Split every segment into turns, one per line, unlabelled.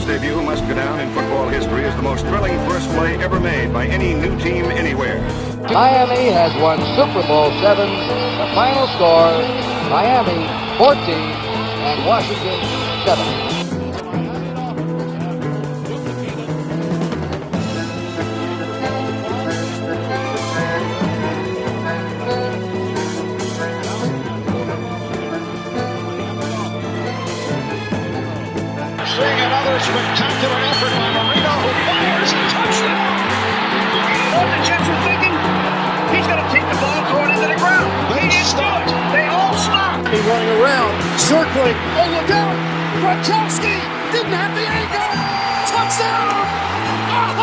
England's debut must go down in football history as the most thrilling first play ever made by any new team anywhere.
Miami has won Super Bowl seven. The final score, Miami 14 and Washington
7. Oh, look out! Gronkowski didn't have the angle. Touchdown! Oh,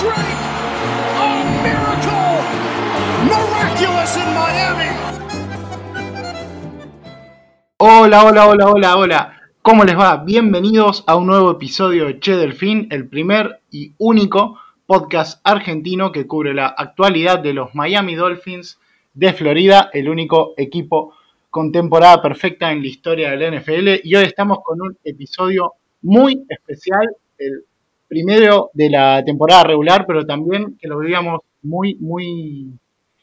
Drake! A miracle! Miraculous in Miami!
Hola, hola, hola, hola, hola. ¿Cómo les va? Bienvenidos a un nuevo episodio de Che Delfín, el primer y único podcast argentino que cubre la actualidad de los Miami Dolphins de Florida, el único equipo con temporada perfecta en la historia del NFL. Y hoy estamos con un episodio muy especial, el primero de la temporada regular, pero también que lo vivíamos muy, muy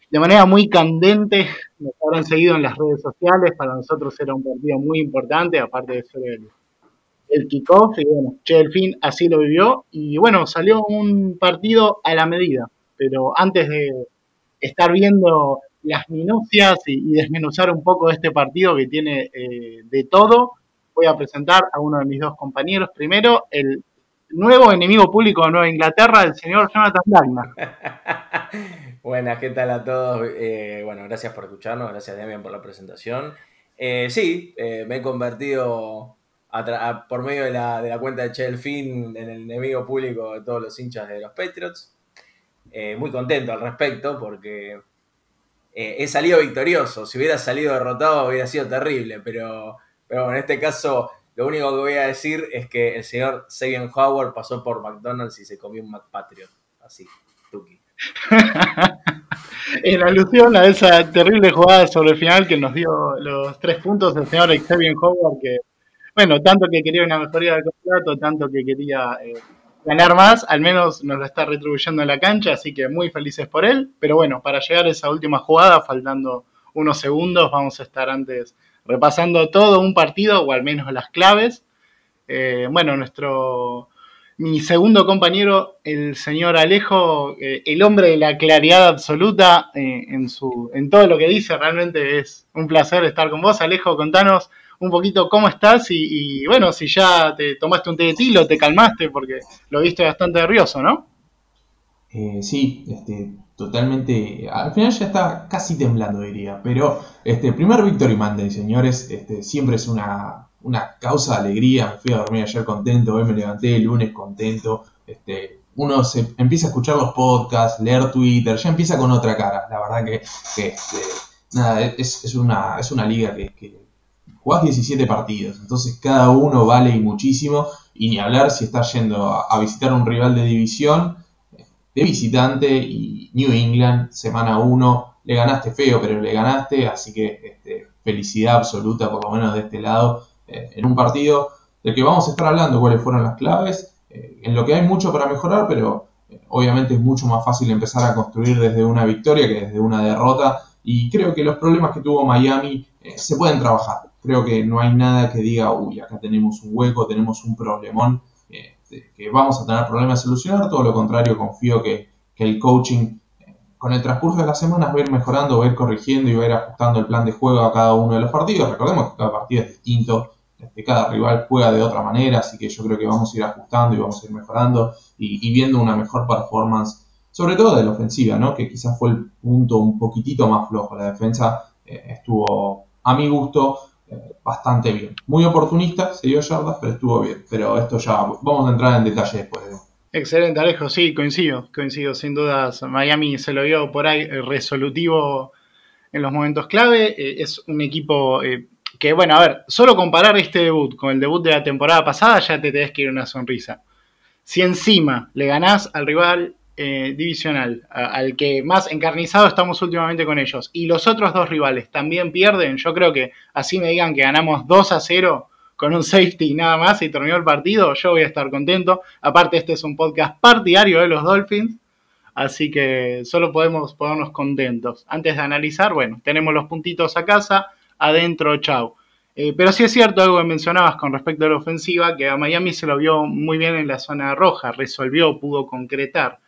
de manera muy candente. Nos habrán seguido en las redes sociales. Para nosotros era un partido muy importante, aparte de ser el, el kickoff. Y bueno, Che Delfín así lo vivió. Y bueno, salió un partido a la medida. Pero antes de estar viendo las minucias y, desmenuzar un poco este partido que tiene eh, de todo, voy a presentar a uno de mis dos compañeros. Primero, el nuevo enemigo público de Nueva Inglaterra, el señor Jonathan Lagna.
Buenas, ¿qué tal a todos? Eh, bueno, gracias por escucharnos, gracias Damian por la presentación. Eh, sí, me he convertido por medio de la, de la cuenta de Chelfin en el enemigo público de todos los hinchas de los Patriots. Muy contento al respecto porque eh, he salido victorioso. Si hubiera salido derrotado hubiera sido terrible, pero, pero en este caso lo único que voy a decir es que el señor Sabian Howard pasó por McDonald's y se comió un McPatriot. Así, tuki.
En alusión a esa terrible jugada sobre el final que nos dio los tres puntos el señor Xavier Howard, que, bueno, tanto que quería una mejoría del contrato, tanto que quería eh, ganar más, al menos nos lo está retribuyendo en la cancha, así que muy felices por él. Pero bueno, para llegar a esa última jugada, faltando unos segundos, vamos a estar antes repasando todo un partido, o al menos las claves. Eh, bueno, nuestro mi segundo compañero, el señor Alejo, eh, el hombre de la claridad absoluta eh, en, su, en todo lo que dice, realmente es un placer estar con vos. Alejo, contanos un poquito cómo estás y, y, bueno, si ya te tomaste un té de tilo, te calmaste, porque lo viste bastante nervioso, ¿no?
Eh, sí, este, totalmente. Al final ya está casi temblando, diría. Pero este primer Victory Monday, señores, este, siempre es una, una causa de alegría. Me fui a dormir ayer contento, hoy me levanté el lunes contento. Este, uno se empieza a escuchar los podcasts, leer Twitter, ya empieza con otra cara. La verdad que, este, nada, es, es, una, es una liga que, que jugás 17 partidos, entonces cada uno vale y muchísimo. Y ni hablar si estás yendo a, visitar un rival de división de visitante y New England, semana 1, le ganaste feo, pero le ganaste, así que este, felicidad absoluta, por lo menos de este lado, eh, en un partido del que vamos a estar hablando, cuáles fueron las claves, eh, en lo que hay mucho para mejorar, pero eh, obviamente es mucho más fácil empezar a construir desde una victoria que desde una derrota, y creo que los problemas que tuvo Miami se pueden trabajar, creo que no hay nada que diga, uy, acá tenemos un hueco, tenemos un problemón, que vamos a tener problemas a solucionar, todo lo contrario, confío que, que, el coaching eh, con el transcurso de las semanas va a ir mejorando, va a ir corrigiendo y va a ir ajustando el plan de juego a cada uno de los partidos. Recordemos que cada partido es distinto, este, cada rival juega de otra manera, así que yo creo que vamos a ir ajustando y vamos a ir mejorando y, viendo una mejor performance, sobre todo de la ofensiva, ¿no? que quizás fue el punto un poquitito más flojo. La defensa eh, estuvo a mi gusto bastante bien. Muy oportunista, se dio yardas, pero estuvo bien. Pero esto ya vamos a entrar en detalle después.
Excelente, Alejo, sí, coincido, coincido, sin dudas. Miami se lo vio por ahí eh, resolutivo en los momentos clave. Eh, es un equipo eh, que, bueno, a ver, solo comparar este debut con el debut de la temporada pasada ya te tenés que ir una sonrisa. Si encima le ganás al rival eh, divisional, al que más encarnizado estamos últimamente con ellos, y los otros dos rivales también pierden, yo creo que así me digan que ganamos 2 a 0 con un safety nada más y terminó el partido, yo voy a estar contento. Aparte, este es un podcast partidario de los Dolphins, así que solo podemos ponernos contentos. Antes de analizar, bueno, tenemos los puntitos a casa, adentro, chau. Eh, pero sí es cierto algo que mencionabas con respecto a la ofensiva, que a Miami se lo vio muy bien en la zona roja, resolvió, pudo concretar.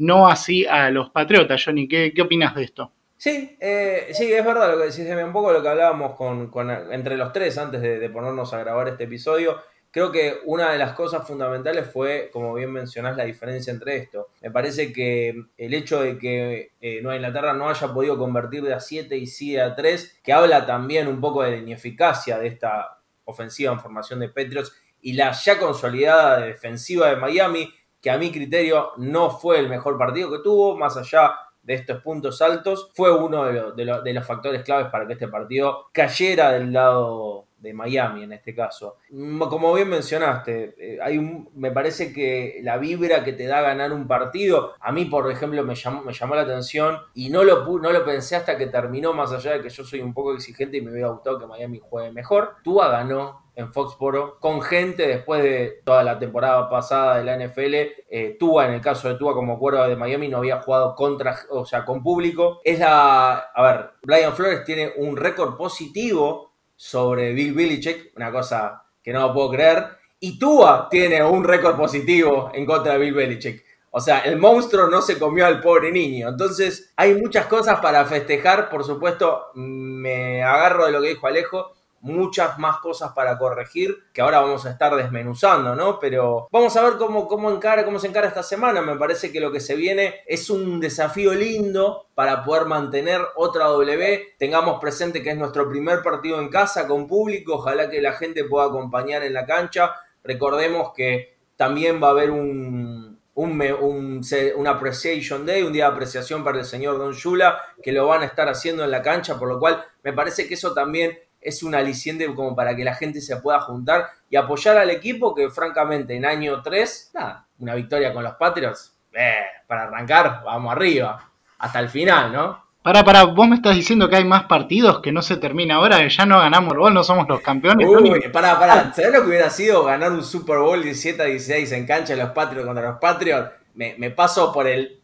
No así a los Patriotas, Johnny, ¿qué, opinas de esto?
Sí, eh, sí, es verdad lo que decís, un poco lo que hablábamos con, entre los tres antes de, ponernos a grabar este episodio. Creo que una de las cosas fundamentales fue, como bien mencionás, la diferencia entre esto. Me parece que el hecho de que eh, Nueva Inglaterra no haya podido convertir de a 7 y sí a 3, que habla también un poco de la ineficacia de esta ofensiva en formación de Patriots y la ya consolidada defensiva de Miami, que a mi criterio no fue el mejor partido que tuvo, más allá de estos puntos altos, fue uno de, de, los factores claves para que este partido cayera del lado de Miami en este caso. Como bien mencionaste, eh, hay un, me parece que la vibra que te da ganar un partido, a mí por ejemplo me llamó, me llamó la atención y no lo, no lo pensé hasta que terminó, más allá de que yo soy un poco exigente y me hubiera gustado que Miami juegue mejor. Tua ganó en Foxboro con gente después de toda la temporada pasada de la NFL. Eh, Tua, en el caso de Tua como cuerda de Miami, no había jugado contra, o sea, con público. Es la. A ver, Brian Flores tiene un récord positivo sobre Bill Belichick, una cosa que no puedo creer. Y Tua tiene un récord positivo en contra de Bill Belichick. O sea, el monstruo no se comió al pobre niño. Entonces, hay muchas cosas para festejar. Por supuesto, me agarro de lo que dijo Alejo muchas más cosas para corregir que ahora vamos a estar desmenuzando, ¿no? Pero vamos a ver cómo, cómo, encara, cómo se encara esta semana. Me parece que lo que se viene es un desafío lindo para poder mantener otra W. Tengamos presente que es nuestro primer partido en casa con público. Ojalá que la gente pueda acompañar en la cancha. Recordemos que también va a haber un, un, Appreciation Day, un día de apreciación para el señor Don Shula, que lo van a estar haciendo en la cancha, por lo cual me parece que eso también es un aliciente como para que la gente se pueda juntar y apoyar al equipo que francamente en año 3, nada, una victoria con los Patriots, eh, para arrancar, vamos arriba, hasta el final, ¿no?
Para, para, vos me estás diciendo que hay más partidos que no se termina ahora, que ya no ganamos el Bowl, no somos los campeones.
Uy, para, para, ¿sabés lo que hubiera sido ganar un Super Bowl 17 a 16 en cancha de los Patriots contra los Patriots? Me, me paso por el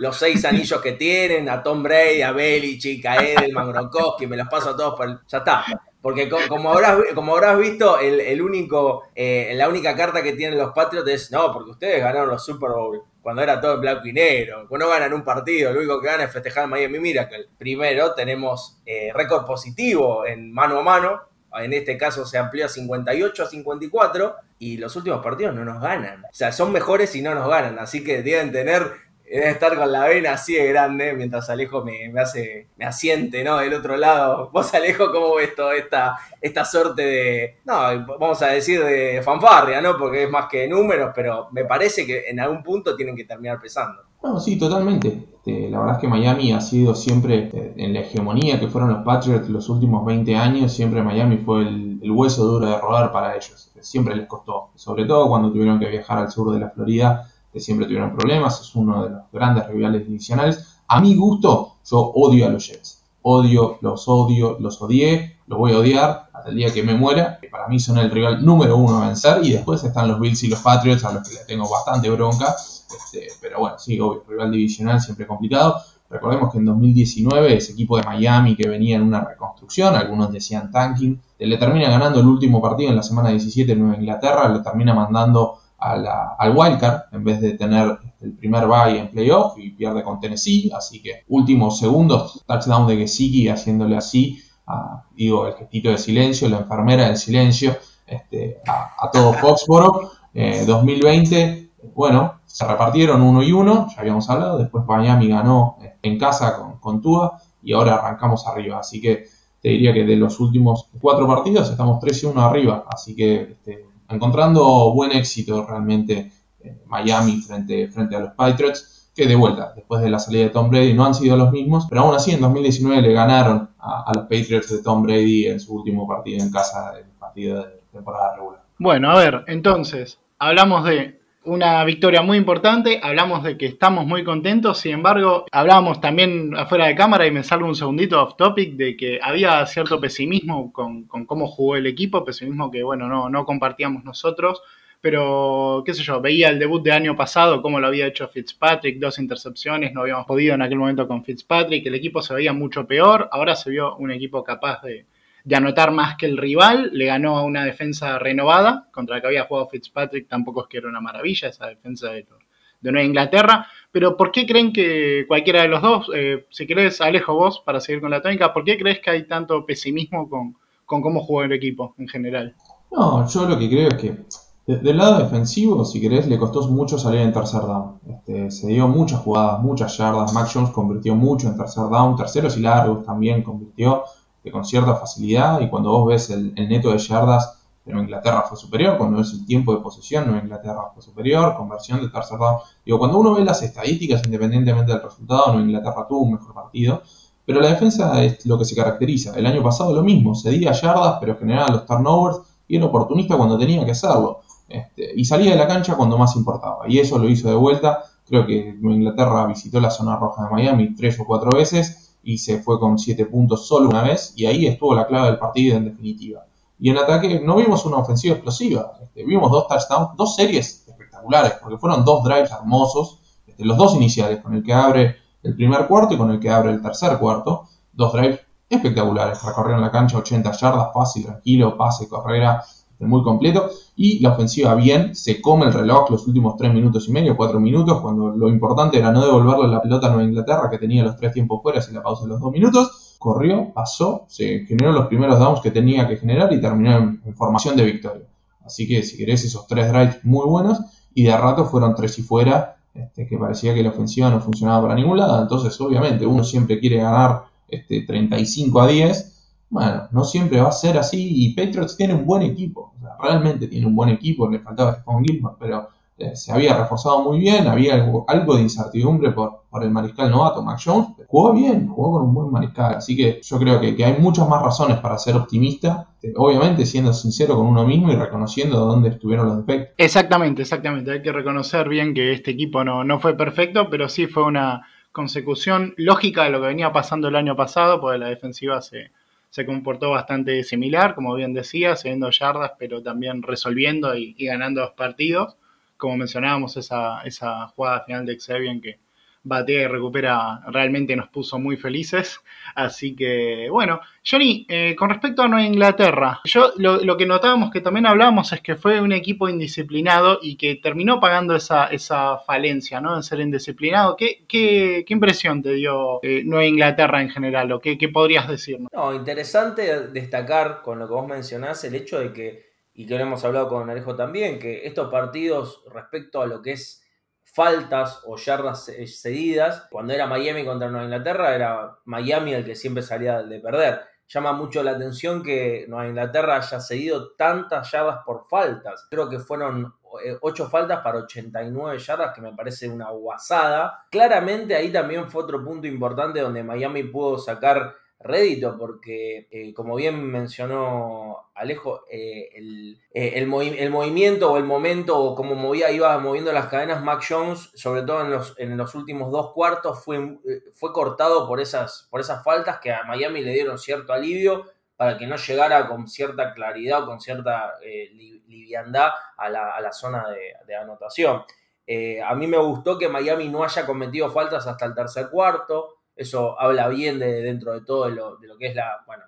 los seis anillos que tienen, a Tom Brady, a Belichick, a Edelman, Gronkowski, me los paso a todos por el... Ya está. Porque como habrás, como habrás visto, el, único, eh, la única carta que tienen los Patriots es, no, porque ustedes ganaron los Super Bowl cuando era todo en blanco y negro. Cuando ganan un partido, lo único que ganan es festejar Miami Miracle. Primero tenemos eh, récord positivo en mano a mano. En este caso se amplió a 58 a 54 y los últimos partidos no nos ganan. O sea, son mejores y no nos ganan. Así que deben tener debe estar con la vena así de grande, mientras Alejo me, hace, me asiente, ¿no? Del otro lado. Vos, Alejo, ¿cómo ves toda esta, esta suerte de, no, vamos a decir de fanfarria, ¿no? Porque es más que números, pero me parece que en algún punto tienen que terminar pesando.
No, sí, totalmente. Este, la verdad es que Miami ha sido siempre eh, en la hegemonía que fueron los Patriots los últimos 20 años, siempre Miami fue el, el hueso duro de rodar para ellos. Siempre les costó, sobre todo cuando tuvieron que viajar al sur de la Florida que siempre tuvieron problemas, es uno de los grandes rivales divisionales. A mi gusto, yo odio a los Jets. Odio, los odio, los odié, los voy a odiar hasta el día que me muera, que para mí son el rival número uno a vencer, y después están los Bills y los Patriots, a los que les tengo bastante bronca, este, pero bueno, sí, obvio, rival divisional siempre complicado. Recordemos que en 2019 ese equipo de Miami que venía en una reconstrucción, algunos decían tanking, le termina ganando el último partido en la semana 17 en Nueva Inglaterra, lo termina mandando al wildcard en vez de tener el primer bye en playoff y pierde con Tennessee. Así que últimos segundos, touchdown de Gesicki haciéndole así, digo, el gestito de silencio, la enfermera del silencio este, a, todo Foxboro. 2020, eh, bueno, se repartieron uno y uno, ya habíamos hablado. Después Miami ganó en casa con, con Tua y ahora arrancamos arriba. Así que te diría que de los últimos cuatro partidos estamos 3 y 1 arriba. Así que este, encontrando buen éxito realmente Miami frente, frente a los Patriots, que de vuelta, después de la salida de Tom Brady, no han sido los mismos, pero aún así en 2019 le ganaron a, los Patriots de Tom Brady en su último partido en casa, el partido de temporada regular.
Bueno, a ver, entonces, hablamos de Una victoria muy importante, hablamos de que estamos muy contentos, sin embargo, hablábamos también afuera de cámara y me salgo un segundito off topic de que había cierto pesimismo con, con cómo jugó el equipo, pesimismo que bueno, no, no compartíamos nosotros pero qué sé yo, veía el debut de año pasado, cómo lo había hecho Fitzpatrick, dos intercepciones, no habíamos podido en aquel momento con Fitzpatrick, el equipo se veía mucho peor, ahora se vio un equipo capaz de, anotar más que el rival, le ganó a una defensa renovada, contra la que había jugado Fitzpatrick, tampoco es que era una maravilla esa defensa de, de Nueva Inglaterra, pero ¿por qué creen que cualquiera de los dos, eh, si querés Alejo vos para seguir con la tónica, ¿por qué crees que hay tanto pesimismo con, con cómo jugó el equipo en general?
No, yo lo que creo es que del lado defensivo, si querés, le costó mucho salir en tercer down. Este, se dio muchas jugadas, muchas yardas. Mac Jones convirtió mucho en tercer down. Terceros y largos también convirtió con cierta facilidad. Y cuando vos ves el, neto de yardas, Nueva Inglaterra fue superior. Cuando ves el tiempo de posesión, Nueva Inglaterra fue superior. Conversión de tercer down. Digo, cuando uno ve las estadísticas, independientemente del resultado, Nueva Inglaterra tuvo un mejor partido. Pero la defensa es lo que se caracteriza. El año pasado lo mismo, cedía yardas, pero generaba los turnovers y era oportunista cuando tenía que hacerlo. Este, y salía de la cancha cuando más importaba. Y eso lo hizo de vuelta. Creo que Inglaterra visitó la zona roja de Miami tres o cuatro veces y se fue con siete puntos solo una vez. Y ahí estuvo la clave del partido en definitiva. Y en ataque no vimos una ofensiva explosiva. Este, vimos dos touchdowns, dos series espectaculares, porque fueron dos drives hermosos. Este, los dos iniciales, con el que abre el primer cuarto y con el que abre el tercer cuarto. Dos drives espectaculares. Recorrieron la cancha 80 yardas, fácil, tranquilo, pase, carrera muy completo. Y la ofensiva bien, se come el reloj los últimos 3 minutos y medio, 4 minutos, cuando lo importante era no devolverle la pelota a Nueva Inglaterra, que tenía los 3 tiempos fuera y la pausa de los 2 minutos. Corrió, pasó, se generó los primeros downs que tenía que generar y terminó en, formación de victoria. Así que si querés esos 3 drives muy buenos, y de rato fueron 3 y fuera, este, que parecía que la ofensiva no funcionaba para ningún lado. Entonces, obviamente, uno siempre quiere ganar este, 35 a 10 bueno, no siempre va a ser así y Patriots tiene un buen equipo, realmente tiene un buen equipo, le faltaba Stephon Gilmore, pero eh, se había reforzado muy bien, había algo, de incertidumbre por, el mariscal novato, Mac Jones, jugó bien, jugó con un buen mariscal, así que yo creo que, hay muchas más razones para ser optimista, eh, obviamente siendo sincero con uno mismo y reconociendo dónde estuvieron los defectos.
Exactamente, exactamente, hay que reconocer bien que este equipo no, no fue perfecto, pero sí fue una consecución lógica de lo que venía pasando el año pasado, porque la defensiva se se comportó bastante similar, como bien decía, cediendo yardas, pero también resolviendo y, ganando los partidos. Como mencionábamos, esa, esa jugada final de Xavier que, batea y recupera realmente nos puso muy felices. Así que, bueno, Johnny, eh, con respecto a Nueva Inglaterra, yo lo, que notábamos que también hablábamos es que fue un equipo indisciplinado y que terminó pagando esa, esa falencia, ¿no? De ser indisciplinado. ¿Qué, qué, qué impresión te dio eh, Nueva Inglaterra en general o qué, qué podrías decirnos?
No, interesante destacar con lo que vos mencionás el hecho de que, y que lo hemos hablado con Alejo también, que estos partidos respecto a lo que es faltas o yardas cedidas. Cuando era Miami contra Nueva Inglaterra, era Miami el que siempre salía de perder. Llama mucho la atención que Nueva Inglaterra haya cedido tantas yardas por faltas. Creo que fueron 8 eh, faltas para 89 yardas, que me parece una guasada. Claramente ahí también fue otro punto importante donde Miami pudo sacar rédito, porque eh, como bien mencionó Alejo, eh, el, eh, el, movimiento o el momento o como movía, iba moviendo las cadenas Mac Jones, sobre todo en los, en los últimos dos cuartos, fue, fue cortado por esas, por esas faltas que a Miami le dieron cierto alivio para que no llegara con cierta claridad o con cierta liviandad a la, a la, zona de, de anotación. a mí me gustó que Miami no haya cometido faltas hasta el tercer cuarto. Eso habla bien de dentro de todo de lo, que es la, bueno,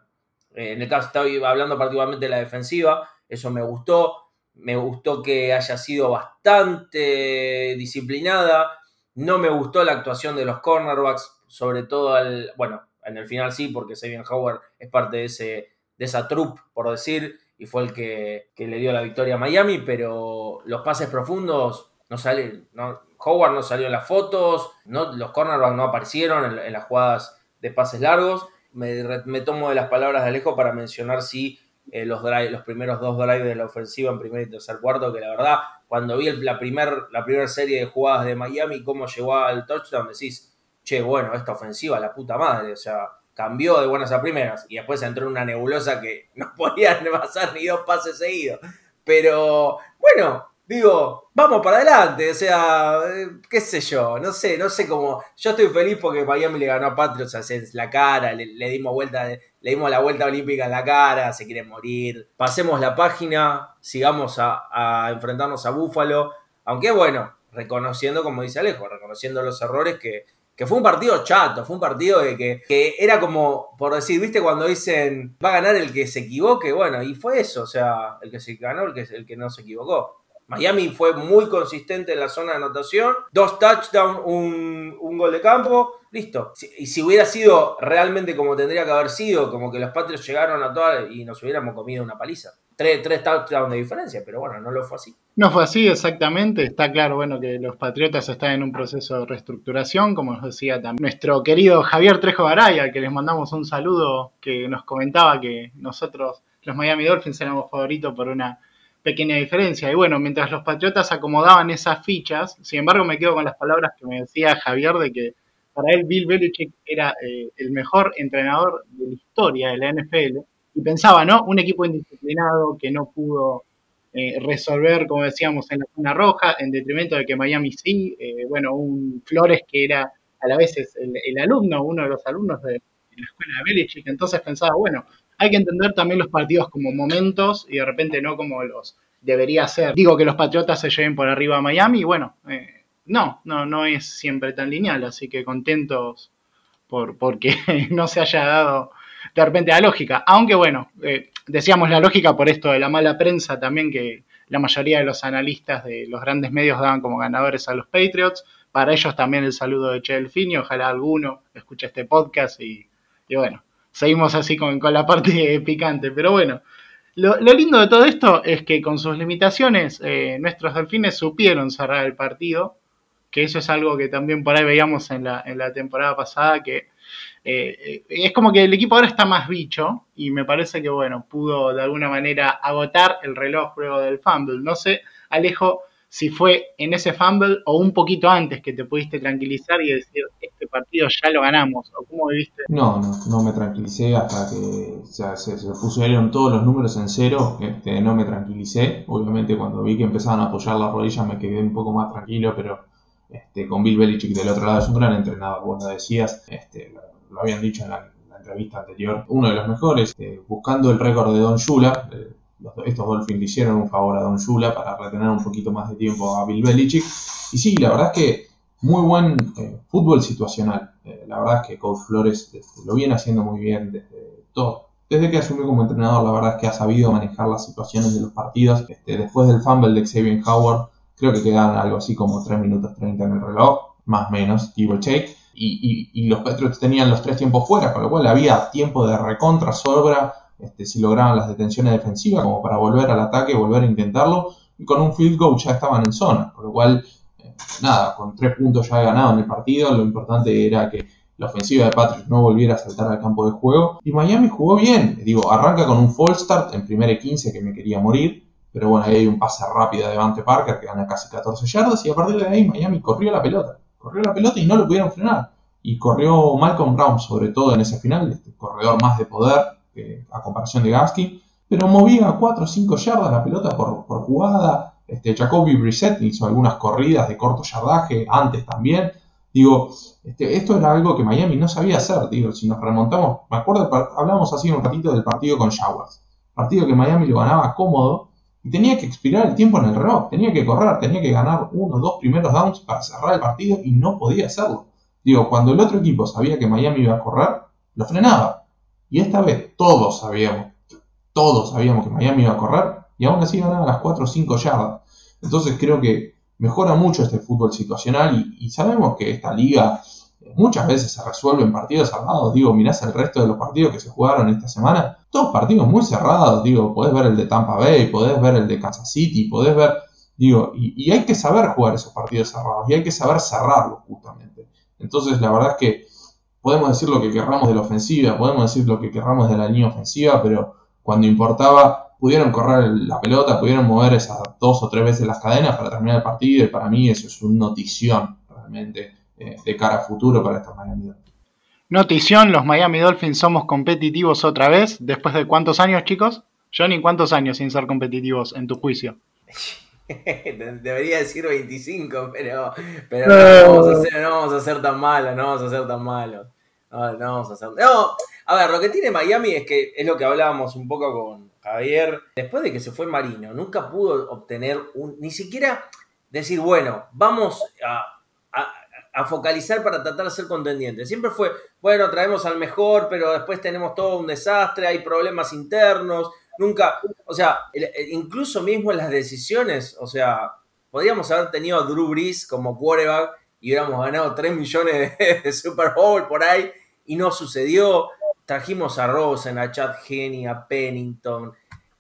eh, en el caso estoy hablando particularmente de la defensiva, eso me gustó, me gustó que haya sido bastante disciplinada, no me gustó la actuación de los cornerbacks, sobre todo al, bueno, en el final sí, porque Sabian Howard es parte de, ese, de esa troupe, por decir, y fue el que, que, le dio la victoria a Miami, pero los pases profundos no salen, no, Howard no salió en las fotos, no, los cornerbacks no aparecieron en, las jugadas de pases largos. Me, tomo de las palabras de Alejo para mencionar sí eh, los, los primeros dos drives de la ofensiva en primer y tercer cuarto, que la verdad, cuando vi la primera la serie de jugadas de Miami, cómo llegó al touchdown, decís, che, bueno, esta ofensiva, la puta madre, o sea, cambió de buenas a primeras y después entró en una nebulosa que no podían pasar ni dos pases seguidos. Pero bueno, digo, vamos para adelante, o sea, eh, qué sé yo, no sé, no sé cómo. Yo estoy feliz porque Miami le ganó a Patriots en la cara, le, dimos vuelta, le dimos la vuelta olímpica en la cara, se quiere morir. Pasemos la página, sigamos a, enfrentarnos a Búfalo, aunque bueno, reconociendo, como dice Alejo, reconociendo los errores que, que fue un partido chato, fue un partido de que, que, era como, por decir, viste cuando dicen va a ganar el que se equivoque, bueno, y fue eso, o sea, el que se ganó, el que, el que no se equivocó. Miami fue muy consistente en la zona de anotación. Dos touchdowns, un, gol de campo. Listo. y si hubiera sido realmente como tendría que haber sido, como que los Patriots llegaron a todas y nos hubiéramos comido una paliza. Tres, tres touchdowns de diferencia, pero bueno, no lo fue así.
No fue así exactamente. Está claro, bueno, que los Patriotas están en un proceso de reestructuración, como nos decía también nuestro querido Javier Trejo Baraya, que les mandamos un saludo, que nos comentaba que nosotros, los Miami Dolphins, éramos favoritos por una pequeña diferencia. Y bueno, mientras los Patriotas acomodaban esas fichas, sin embargo me quedo con las palabras que me decía Javier de que para él Bill Belichick era eh, el mejor entrenador de la historia de la NFL. Y pensaba, ¿no? Un equipo indisciplinado que no pudo eh, resolver, como decíamos, en la zona roja, en detrimento de que Miami sí. Eh, bueno, un Flores que era a la vez el, el alumno, uno de los alumnos de, la escuela de Belichick. Entonces pensaba, bueno, hay que entender también los partidos como momentos y de repente no como los debería ser. Digo que los Patriotas se lleven por arriba a Miami y bueno, eh, no, no, no es siempre tan lineal, así que contentos por porque no se haya dado de repente la lógica. Aunque bueno, eh, decíamos la lógica por esto de la mala prensa también que la mayoría de los analistas de los grandes medios daban como ganadores a los Patriots. Para ellos también el saludo de Che Delfini, ojalá alguno escuche este podcast y bueno, seguimos así con, la parte picante. Pero bueno, lo, lindo de todo esto es que con sus limitaciones, eh, nuestros delfines supieron cerrar el partido, que eso es algo que también por ahí veíamos en la, en la temporada pasada, que eh, es como que el equipo ahora está más bicho y me parece que, bueno, pudo de alguna manera agotar el reloj luego del fumble. No sé, Alejo, si fue en ese fumble o un poquito antes que te pudiste tranquilizar y decir, este partido ya lo ganamos, o cómo viviste.
No, no, no me tranquilicé hasta que se, se, pusieron todos los números en cero, este, no me tranquilicé. Obviamente cuando vi que empezaban a apoyar las rodillas me quedé un poco más tranquilo, pero este, con Bill Belichick del otro lado es un gran entrenador, vos decías, este, lo, habían dicho en la, entrevista anterior, uno de los mejores, este, buscando el récord de Don Shula, estos Dolphins le hicieron un favor a Don Shula para retener un poquito más de tiempo a Bill Belichick. Y sí, la verdad es que muy buen eh, fútbol situacional. Eh, la verdad es que Coach Flores este, lo viene haciendo muy bien desde todo. Desde que asumió como entrenador, la verdad es que ha sabido manejar las situaciones de los partidos. Este, después del fumble de Xavier Howard, creo que quedan algo así como 3 minutos 30 en el reloj, más o menos, give or take. Y, y, los Patriots tenían los tres tiempos fuera, con lo cual había tiempo de recontra, sobra este, si lograban las detenciones defensivas, como para volver al ataque, volver a intentarlo, y con un field goal ya estaban en zona, por lo cual, eh, nada, con tres puntos ya ganado en el partido, lo importante era que la ofensiva de Patrick no volviera a saltar al campo de juego, y Miami jugó bien, digo, arranca con un false start en primera y 15 que me quería morir, pero bueno, ahí hay un pase rápido de Devante Parker que gana casi 14 yardas, y a partir de ahí Miami corrió la pelota, corrió la pelota y no lo pudieron frenar. Y corrió Malcolm Brown, sobre todo en ese final, este corredor más de poder, a comparación de Gaskin, pero movía 4 o 5 yardas la pelota por, jugada. Este, Jacoby Brissett hizo algunas corridas de corto yardaje antes también. Digo, este, esto era algo que Miami no sabía hacer. Digo, si nos remontamos, me acuerdo, hablamos así un ratito del partido con Jaguars. Partido que Miami lo ganaba cómodo y tenía que expirar el tiempo en el reloj. Tenía que correr, tenía que ganar uno o dos primeros downs para cerrar el partido y no podía hacerlo. Digo, cuando el otro equipo sabía que Miami iba a correr, lo frenaba. Y esta vez todos sabíamos, todos sabíamos que Miami iba a correr y aún así ganaba las 4 o 5 yardas. Entonces creo que mejora mucho este fútbol situacional y, sabemos que esta liga muchas veces se resuelve en partidos cerrados. Digo, mirás el resto de los partidos que se jugaron esta semana, todos partidos muy cerrados. Digo, podés ver el de Tampa Bay, podés ver el de Kansas City, podés ver, digo, y, y hay que saber jugar esos partidos cerrados y hay que saber cerrarlos justamente. Entonces la verdad es que podemos decir lo que querramos de la ofensiva, podemos decir lo que querramos de la línea ofensiva, pero cuando importaba pudieron correr la pelota, pudieron mover esas dos o tres veces las cadenas para terminar el partido y para mí eso es una notición realmente eh, de cara a futuro para estos Miami Dolphins.
Notición, los Miami Dolphins somos competitivos otra vez, después de cuántos años chicos? Johnny, ¿cuántos años sin ser competitivos en tu juicio?
Debería decir 25, pero, pero no, vamos a ser, no vamos a ser tan malos, no vamos a ser tan malos. No, no vamos a hacer. No, a ver, lo que tiene Miami es que es lo que hablábamos un poco con Javier. Después de que se fue Marino, nunca pudo obtener un. Ni siquiera decir, bueno, vamos a, focalizar para tratar de ser contendientes. Siempre fue, bueno, traemos al mejor, pero después tenemos todo un desastre, hay problemas internos. Nunca, o sea, incluso mismo en las decisiones, o sea, podríamos haber tenido a Drew Brees como quarterback y hubiéramos ganado 3 millones de Super Bowl por ahí y no sucedió. Trajimos a Rosen, a Chad Henney, a Pennington,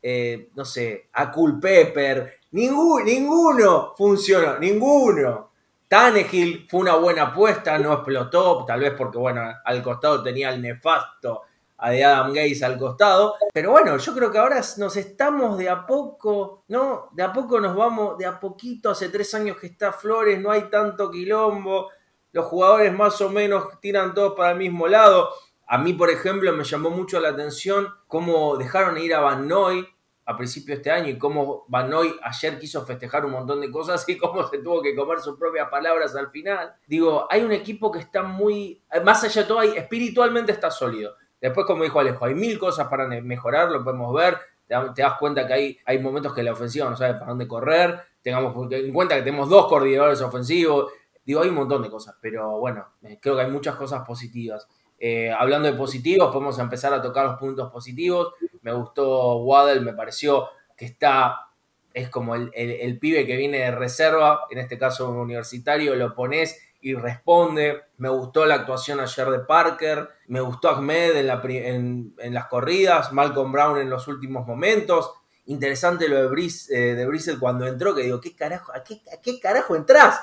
eh, no sé, a Culpepper. Ninguno, ninguno funcionó, ninguno. Tannehill fue una buena apuesta, no explotó, tal vez porque, bueno, al costado tenía el nefasto a de Adam Gates al costado. Pero bueno, yo creo que ahora nos estamos de a poco, ¿no? De a poco nos vamos, de a poquito, hace tres años que está Flores, no hay tanto quilombo, los jugadores más o menos tiran todos para el mismo lado. A mí, por ejemplo, me llamó mucho la atención cómo dejaron ir a Van Noy a principio de este año y cómo Van Noy ayer quiso festejar un montón de cosas y cómo se tuvo que comer sus propias palabras al final. Digo, hay un equipo que está muy, más allá de todo, espiritualmente está sólido. Después, como dijo Alejo, hay mil cosas para mejorar, lo podemos ver. Te das cuenta que hay, hay momentos que la ofensiva no sabe para dónde correr. Tengamos en cuenta que tenemos dos coordinadores ofensivos. Digo, hay un montón de cosas, pero bueno, eh, creo que hay muchas cosas positivas. Eh, hablando de positivos, podemos empezar a tocar los puntos positivos. Me gustó Waddle, me pareció que está, es como el, pibe que viene de reserva, en este caso un universitario, lo pones y responde. Me gustó la actuación ayer de Parker, me gustó Ahmed en, las corridas, Malcolm Brown en los últimos momentos. Interesante lo de, Brice, eh, de cuando entró, que digo, ¿qué carajo, a, qué, ¿a qué carajo entras?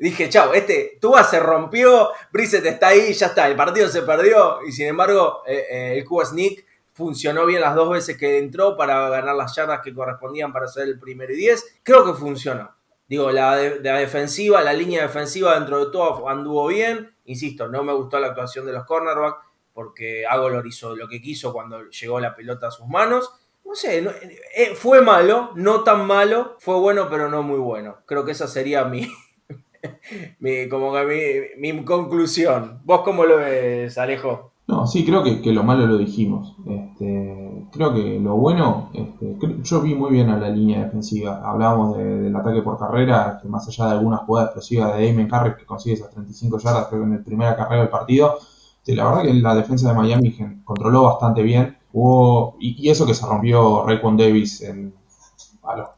Dije, chao, este Tuba se rompió, Brissett está ahí, ya está, el partido se perdió y sin embargo eh, eh, el Cuba Sneak funcionó bien las dos veces que entró para ganar las yardas que correspondían para ser el primero y diez. Creo que funcionó. Digo, la, defensiva, la línea defensiva dentro de todo anduvo bien. Insisto, no me gustó la actuación de los cornerbacks porque Agolor hizo lo que quiso cuando llegó la pelota a sus manos. No sé, eh, fue malo, no tan malo, fue bueno pero no muy bueno. Creo que esa sería mi, mi, como que mi, conclusión. ¿Vos cómo lo ves, Alejo?
No, sí, creo que, lo malo lo dijimos. Este, creo que lo bueno, este, yo vi muy bien a la línea defensiva. Hablábamos del ataque por carrera, que más allá de alguna jugada explosiva de Damon Harris que consigue esas 35 yardas, creo que en el primera carrera del partido, este, la verdad que la defensa de Miami controló bastante bien. Hubo, y, eso que se rompió Rayquan Davis en,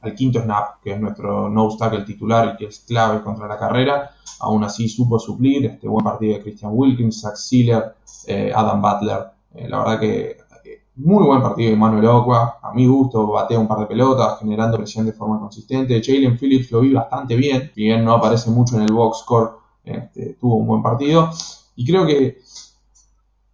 al, quinto snap, que es nuestro no tackle titular y que es clave contra la carrera. Aún así supo suplir este buen partido de Christian Wilkins, Zach Sealer, eh, Adam Butler. Eh, la verdad que eh, muy buen partido de Manuel Ocua. A mi gusto, batea un par de pelotas, generando presión de forma consistente. Jalen Phillips lo vi bastante bien. Si bien no aparece mucho en el box score, este, tuvo un buen partido. Y creo que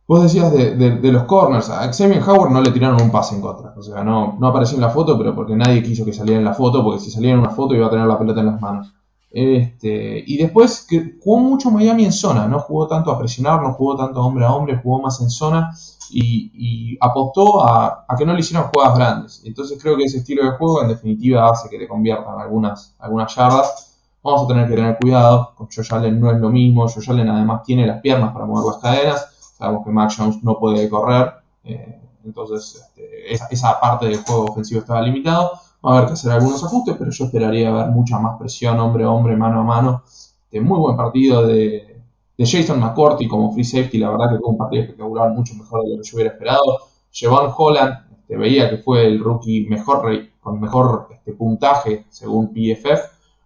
Vos decías de, los corners, a Xavier Howard no le tiraron un pase en contra. O sea, no, no apareció en la foto, pero porque nadie quiso que saliera en la foto, porque si salía en una foto iba a tener la pelota en las manos. Este, y después que jugó mucho Miami en zona, no jugó tanto a presionar, no jugó tanto hombre a hombre, jugó más en zona y, apostó a, que no le hicieran jugadas grandes. Entonces creo que ese estilo de juego en definitiva hace que le conviertan algunas, algunas yardas. Vamos a tener que tener cuidado, con Josh Allen no es lo mismo, Josh Allen además tiene las piernas para mover las cadenas Sabemos que Mac Jones no puede correr, eh, entonces este, esa, parte del juego ofensivo estaba limitado. Va a haber que hacer algunos ajustes, pero yo esperaría ver mucha más presión hombre a hombre, mano a mano. De muy buen partido de, Jason McCourty como free safety, la verdad que fue un partido espectacular, mucho mejor de lo que yo hubiera esperado. Jevon Holland, este, veía que fue el rookie mejor con mejor este, puntaje según PFF,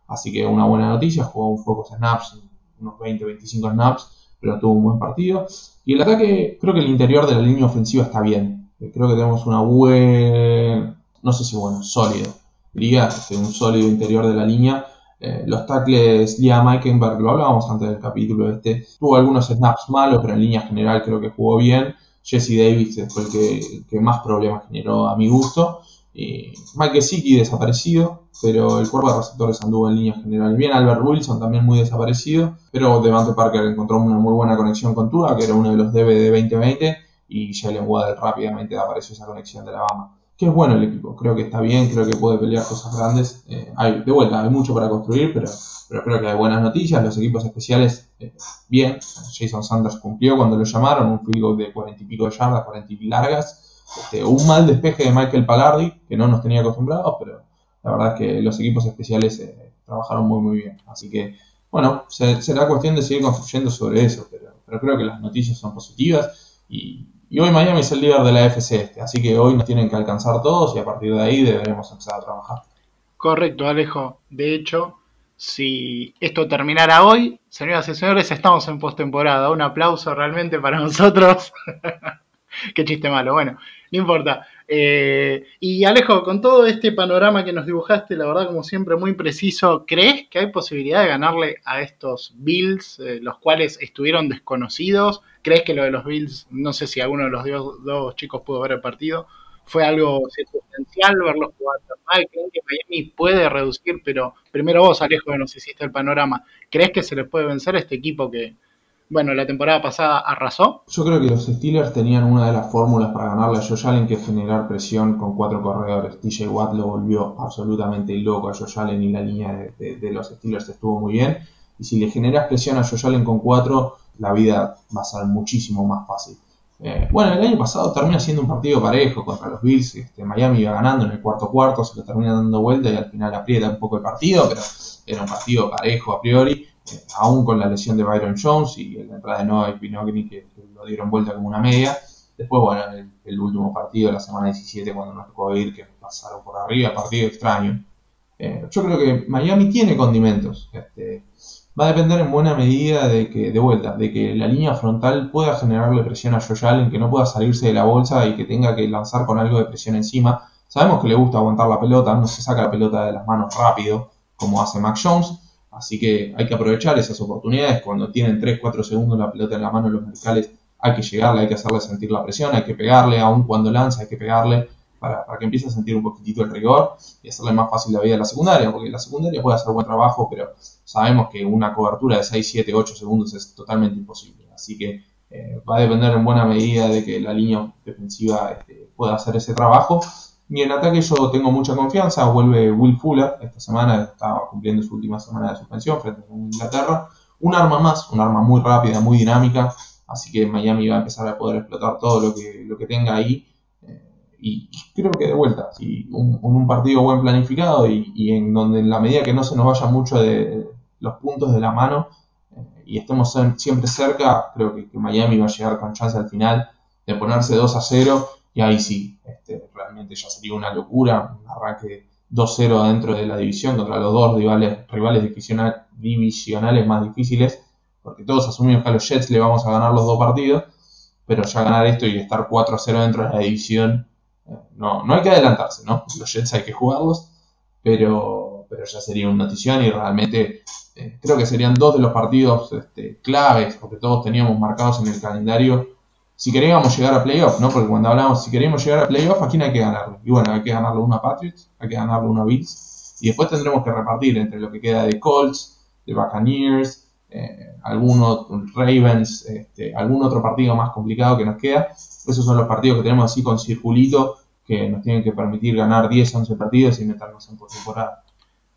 así que una buena noticia, jugó un pocos snaps, unos 20-25 snaps, pero tuvo un buen partido. Y el ataque, creo que el interior de la línea ofensiva está bien. Eh, creo que tenemos una buena, no sé si bueno, sólido. Diría este, un sólido interior de la línea. Eh, los tackles, Liam Eikenberg, lo hablábamos antes del capítulo este, tuvo algunos snaps malos, pero en línea general creo que jugó bien. Jesse Davis fue el que más problemas generó a mi gusto. Y Mike Gesicki desaparecido, pero el cuerpo de receptores anduvo en línea general bien. Albert Wilson también muy desaparecido, pero Devante Parker encontró una muy buena conexión con Tua, que era uno de los DB de 2020, y Jalen Waddell rápidamente apareció esa conexión de la Bama. que es bueno el equipo. Creo que está bien, creo que puede pelear cosas grandes. Eh, hay, de vuelta, hay mucho para construir, pero, creo que hay buenas noticias. Los equipos especiales, eh, bien. Jason Sanders cumplió cuando lo llamaron, un field de 40 y pico de yardas, 40 y largas. Este, un mal despeje de Michael Palardi, que no nos tenía acostumbrados, pero la verdad es que los equipos especiales eh, trabajaron muy muy bien. Así que, bueno, será cuestión de seguir construyendo sobre eso, pero, pero creo que las noticias son positivas y, y hoy Miami es el líder de la FC este, así que hoy nos tienen que alcanzar todos y a partir de ahí deberemos empezar a trabajar.
Correcto, Alejo. De hecho, si esto terminara hoy, señoras y señores, estamos en postemporada. Un aplauso realmente para nosotros. Qué chiste malo. Bueno, no importa. Eh, y Alejo, con todo este panorama que nos dibujaste, la verdad, como siempre, muy preciso, ¿crees que hay posibilidad de ganarle a estos Bills, eh, los cuales estuvieron desconocidos? ¿Crees que lo de los Bills, no sé si alguno de los dos, chicos pudo ver el partido, fue algo circunstancial verlos jugar tan mal? ¿Creen que Miami puede reducir? Pero primero vos, Alejo, que nos hiciste el panorama, ¿crees que se le puede vencer a este equipo que, bueno, la temporada pasada arrasó.
Yo creo que los Steelers tenían una de las fórmulas para ganarle a Josh Allen, que es generar presión con cuatro corredores. TJ Watt lo volvió absolutamente loco a Josh Allen y la línea de, los Steelers estuvo muy bien. Y si le generas presión a Josh Allen con cuatro, la vida va a ser muchísimo más fácil. Eh, bueno, el año pasado termina siendo un partido parejo contra los Bills. Este, Miami iba ganando en el cuarto cuarto, se lo termina dando vuelta y al final aprieta un poco el partido, pero era un partido parejo a priori aún con la lesión de Byron Jones y la entrada de Noah Pinogni que, lo dieron vuelta como una media. Después, bueno, el, último partido de la semana 17 cuando nos tocó ir, que pasaron por arriba, partido extraño. Eh, yo creo que Miami tiene condimentos. Este, va a depender en buena medida de que, de vuelta, de que la línea frontal pueda generarle presión a Josh Allen, que no pueda salirse de la bolsa y que tenga que lanzar con algo de presión encima. Sabemos que le gusta aguantar la pelota, no se saca la pelota de las manos rápido, como hace Mac Jones, Así que hay que aprovechar esas oportunidades. Cuando tienen 3-4 segundos la pelota en la mano los verticales, hay que llegarle, hay que hacerle sentir la presión, hay que pegarle, aun cuando lanza, hay que pegarle para, que empiece a sentir un poquitito el rigor y hacerle más fácil la vida a la secundaria, porque la secundaria puede hacer buen trabajo, pero sabemos que una cobertura de 6, 7, 8 segundos es totalmente imposible. Así que eh, va a depender en buena medida de que la línea defensiva este, pueda hacer ese trabajo y en ataque yo tengo mucha confianza. Vuelve Will Fuller esta semana, estaba cumpliendo su última semana de suspensión frente a Inglaterra. Un arma más, un arma muy rápida, muy dinámica. Así que Miami va a empezar a poder explotar todo lo que, lo que tenga ahí. Eh, y creo que de vuelta, si un, un partido buen planificado y, en donde en la medida que no se nos vaya mucho de los puntos de la mano eh, y estemos siempre cerca, creo que, que Miami va a llegar con chance al final de ponerse 2 a 0 y ahí sí, este, realmente ya sería una locura, un arranque 2-0 dentro de la división contra los dos rivales, rivales divisionales más difíciles, porque todos asumimos que a los Jets le vamos a ganar los dos partidos, pero ya ganar esto y estar 4-0 dentro de la división, eh, no, no hay que adelantarse, ¿no? Los Jets hay que jugarlos, pero, pero ya sería una notición y realmente eh, creo que serían dos de los partidos este, claves, porque todos teníamos marcados en el calendario si queríamos llegar a playoff, ¿no? Porque cuando hablamos si queremos llegar a playoff, ¿a quién hay que ganarlo? Y bueno, hay que ganarlo uno a Patriots, hay que ganarlo uno a Bills, y después tendremos que repartir entre lo que queda de Colts, de Buccaneers, eh, algunos Ravens, este, algún otro partido más complicado que nos queda. Esos son los partidos que tenemos así con circulito que nos tienen que permitir ganar 10, 11 partidos y meternos en postemporada.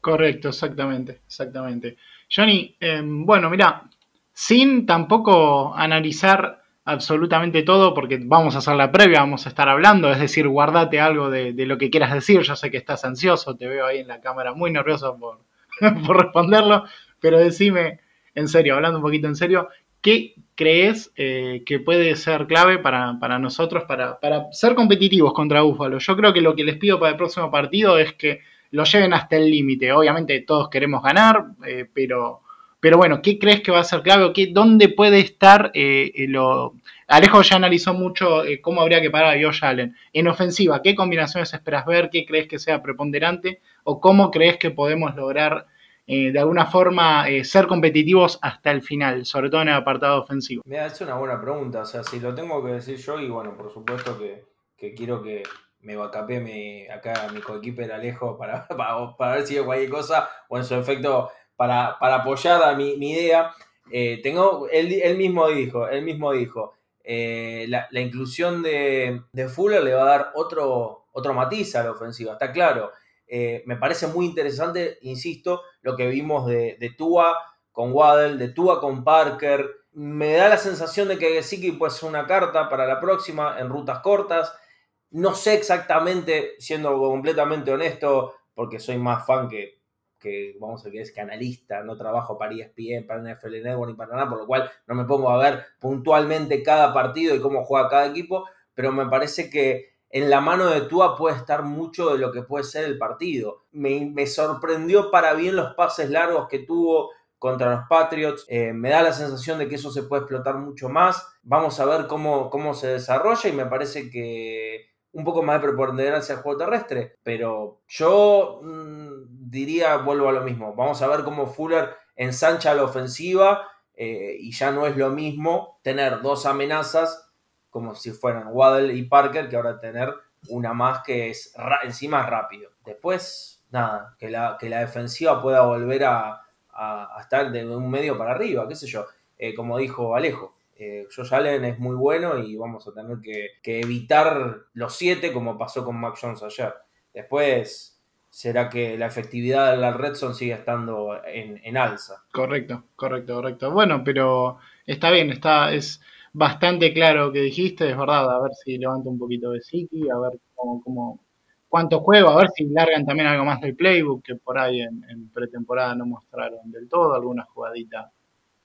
Correcto, exactamente, exactamente. Johnny, em, bueno, mira, sin tampoco analizar absolutamente todo porque vamos a hacer la previa, vamos a estar hablando, es decir, guardate algo de, lo que quieras decir, yo sé que estás ansioso, te veo ahí en la cámara muy nervioso por, por responderlo, pero decime en serio, hablando un poquito en serio, ¿qué crees eh, que puede ser clave para, nosotros para, ser competitivos contra Búfalo? Yo creo que lo que les pido para el próximo partido es que lo lleven hasta el límite, obviamente todos queremos ganar, eh, pero pero bueno, ¿qué crees que va a ser clave o qué, dónde puede estar eh, eh, lo... Alejo ya analizó mucho eh, cómo habría que parar a Josh Allen. En ofensiva, ¿qué combinaciones esperas ver? ¿Qué crees que sea preponderante? ¿O cómo crees que podemos lograr de alguna forma ser competitivos hasta el final, sobre todo en el apartado ofensivo?
Mira, es una buena pregunta. O sea, si lo tengo que decir yo, y bueno, por supuesto que, quiero que me vacapé mi, acá mi coequiper Alejo para, para, para ver si hay cualquier cosa o en su efecto para, para apoyar a mi, mi idea. Eh, tengo, él, mismo dijo, él mismo dijo, eh, la, inclusión de, de, Fuller le va a dar otro, otro matiz a la ofensiva, está claro. Eh, me parece muy interesante, insisto, lo que vimos de, de Tua con Waddle, de Tua con Parker. Me da la sensación de que Gesicki puede una carta para la próxima en rutas cortas. No sé exactamente, siendo completamente honesto, porque soy más fan que, que vamos a decir, es que analista, no trabajo para ESPN, para NFL Network ni para nada, por lo cual no me pongo a ver puntualmente cada partido y cómo juega cada equipo, pero me parece que en la mano de Tua puede estar mucho de lo que puede ser el partido. Me, sorprendió para bien los pases largos que tuvo contra los Patriots. Eh, me da la sensación de que eso se puede explotar mucho más. Vamos a ver cómo, cómo se desarrolla y me parece que un poco más de preponderancia al juego terrestre. Pero yo mmm, diría, vuelvo a lo mismo. Vamos a ver cómo Fuller ensancha la ofensiva eh, y ya no es lo mismo tener dos amenazas como si fueran Waddle y Parker, que ahora tener una más que es encima rápido. Después, nada, que la, que la defensiva pueda volver a, a, estar de un medio para arriba, qué sé yo. Eh, como dijo Alejo, eh, Josh Allen es muy bueno y vamos a tener que, que, evitar los siete como pasó con Mac Jones ayer. Después, será que la efectividad de la Red Zone sigue estando en, en alza.
Correcto, correcto, correcto. Bueno, pero está bien, está, es bastante claro que dijiste, es verdad, a ver si levanta un poquito de Siki, a ver cómo, cómo, cuánto juego, a ver si largan también algo más del playbook, que por ahí en, en pretemporada no mostraron del todo, alguna jugadita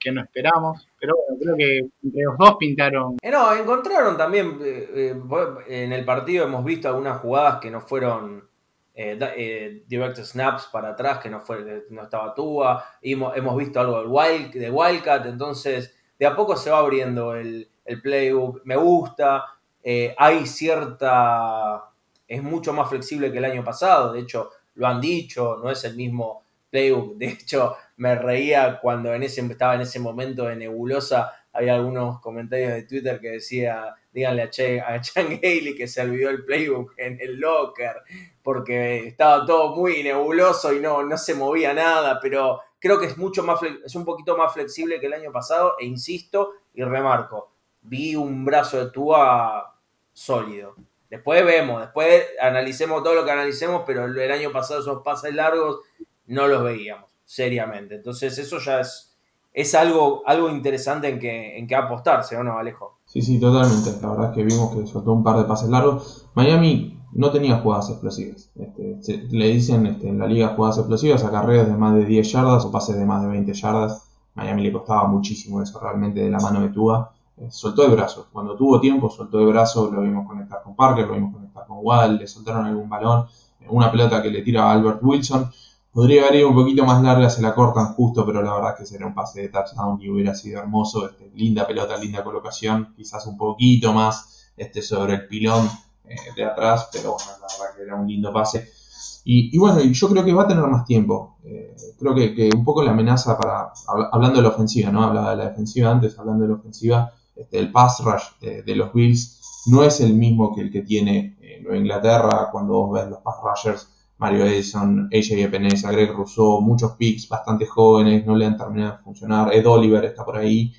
que no esperamos, pero bueno, creo que entre los dos pintaron.
Eh, no, encontraron también, eh, eh, en el partido hemos visto algunas jugadas que no fueron eh, eh, direct snaps para atrás, que no, fue, no estaba Tua, hemos, hemos visto algo del Wild, de Wildcat, entonces de a poco se va abriendo el, el playbook, me gusta, eh, hay cierta, es mucho más flexible que el año pasado, de hecho lo han dicho, no es el mismo playbook, de hecho me reía cuando en ese, estaba en ese momento de nebulosa, había algunos comentarios de Twitter que decía, díganle a, che, a Chan Haley que se olvidó el playbook en el locker, porque estaba todo muy nebuloso y no, no se movía nada, pero creo que es mucho más es un poquito más flexible que el año pasado e insisto y remarco, vi un brazo de Tua sólido. Después vemos, después analicemos todo lo que analicemos, pero el año pasado esos pases largos no los veíamos seriamente. Entonces eso ya es, es algo, algo interesante en que, en que apostarse, ¿o no, Alejo?
Sí, sí, totalmente. La verdad es que vimos que soltó un par de pases largos. Miami no tenía jugadas explosivas. Este, se, le dicen este, en la liga jugadas explosivas a carreras de más de 10 yardas o pases de más de 20 yardas. Miami le costaba muchísimo eso realmente de la mano de Tua. Eh, soltó el brazo. Cuando tuvo tiempo, soltó el brazo. Lo vimos conectar con Parker, lo vimos conectar con Wall, le soltaron algún balón. Una pelota que le tira a Albert Wilson. Podría haber ido un poquito más larga, se la cortan justo, pero la verdad es que sería un pase de touchdown y hubiera sido hermoso. Este, linda pelota, linda colocación, quizás un poquito más este, sobre el pilón eh, de atrás, pero bueno, la verdad que era un lindo pase. Y, y bueno, yo creo que va a tener más tiempo. Eh, creo que, un poco la amenaza para, hablando de la ofensiva, ¿no? Hablaba de la defensiva antes, hablando de la ofensiva, este, el pass rush de, de, los Bills no es el mismo que el que tiene eh, Nueva Inglaterra cuando vos ves los pass rushers Mario Edison, AJ Epinesa, Greg Rousseau, muchos picks bastante jóvenes, no le han terminado de funcionar. Ed Oliver está por ahí.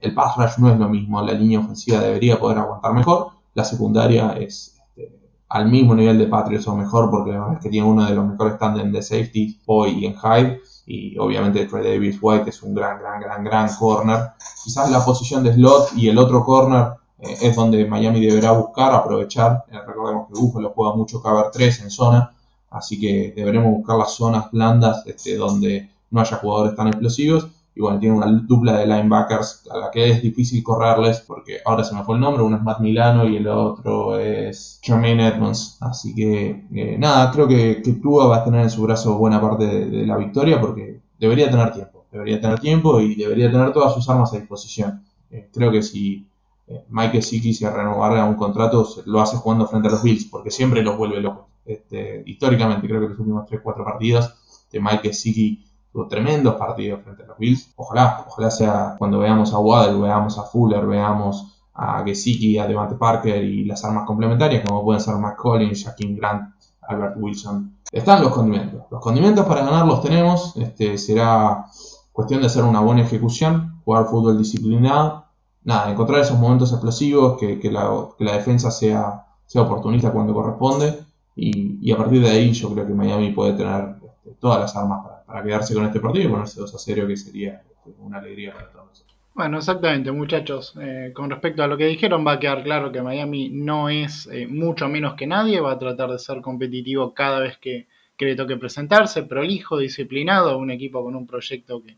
El pass rush no es lo mismo, la línea ofensiva debería poder aguantar mejor. La secundaria es este, al mismo nivel de Patriots o mejor, porque la verdad es que tiene uno de los mejores tandems de safety hoy en Hyde. Y obviamente Trey Davis White es un gran, gran, gran, gran corner. Quizás la posición de slot y el otro corner eh, es donde Miami deberá buscar, aprovechar. Eh, recordemos que Buffalo juega mucho cover 3 en zona Así que deberemos buscar las zonas blandas este, donde no haya jugadores tan explosivos. Y bueno, tiene una dupla de linebackers a la que es difícil correrles porque ahora se me fue el nombre, uno es Matt Milano y el otro es Jermaine Edmonds. Así que eh, nada, creo que, que Tua va a tener en su brazo buena parte de, la victoria porque debería tener tiempo, debería tener tiempo y debería tener todas sus armas a disposición. Eh, creo que si eh, Mike sí quisiera renovar un contrato, lo hace jugando frente a los Bills porque siempre los vuelve locos. Este, históricamente, creo que los últimos 3-4 partidos de Mike Gesicki tuvo tremendos partidos frente a los Bills. Ojalá, ojalá sea cuando veamos a Waddle, veamos a Fuller, veamos a Gesicki, a Devante Parker y las armas complementarias, como pueden ser McCollins, Jaquim Grant, Albert Wilson. Están los condimentos. Los condimentos para ganar los tenemos. Este, será cuestión de hacer una buena ejecución, jugar fútbol disciplinado. Nada, encontrar esos momentos explosivos, que, que, la, que la defensa sea sea oportunista cuando corresponde. Y, a partir de ahí yo creo que Miami puede tener este, todas las armas para, quedarse con este partido y ponerse 2 a 0, que sería este, una alegría para todos.
Bueno, exactamente, muchachos. Eh, con respecto a lo que dijeron, va a quedar claro que Miami no es eh, mucho menos que nadie, va a tratar de ser competitivo cada vez que, que le toque presentarse, prolijo, disciplinado, un equipo con un proyecto que,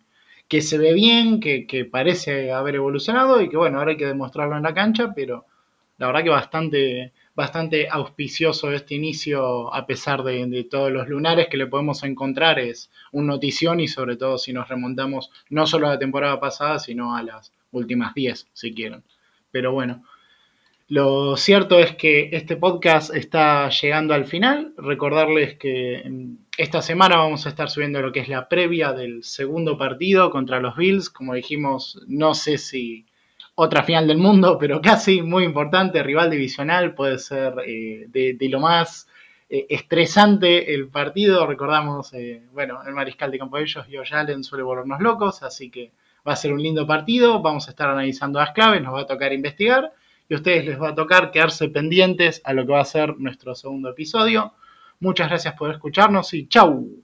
que se ve bien, que, parece haber evolucionado y que bueno, ahora hay que demostrarlo en la cancha, pero la verdad que bastante, bastante auspicioso este inicio, a pesar de, todos los lunares que le podemos encontrar, es un notición y sobre todo si nos remontamos no solo a la temporada pasada, sino a las últimas 10, si quieren. Pero bueno, lo cierto es que este podcast está llegando al final. Recordarles que mm, esta semana vamos a estar subiendo lo que es la previa del segundo partido contra los Bills. Como dijimos, no sé si otra final del mundo, pero casi muy importante, rival divisional, puede ser eh, de, lo más eh, estresante el partido. Recordamos, eh, bueno, el mariscal de campo de ellos, Josh Allen, suele volvernos locos, así que va a ser un lindo partido. Vamos a estar analizando las claves, nos va a tocar investigar y a ustedes les va a tocar quedarse pendientes a lo que va a ser nuestro segundo episodio. Muchas gracias por escucharnos y chau.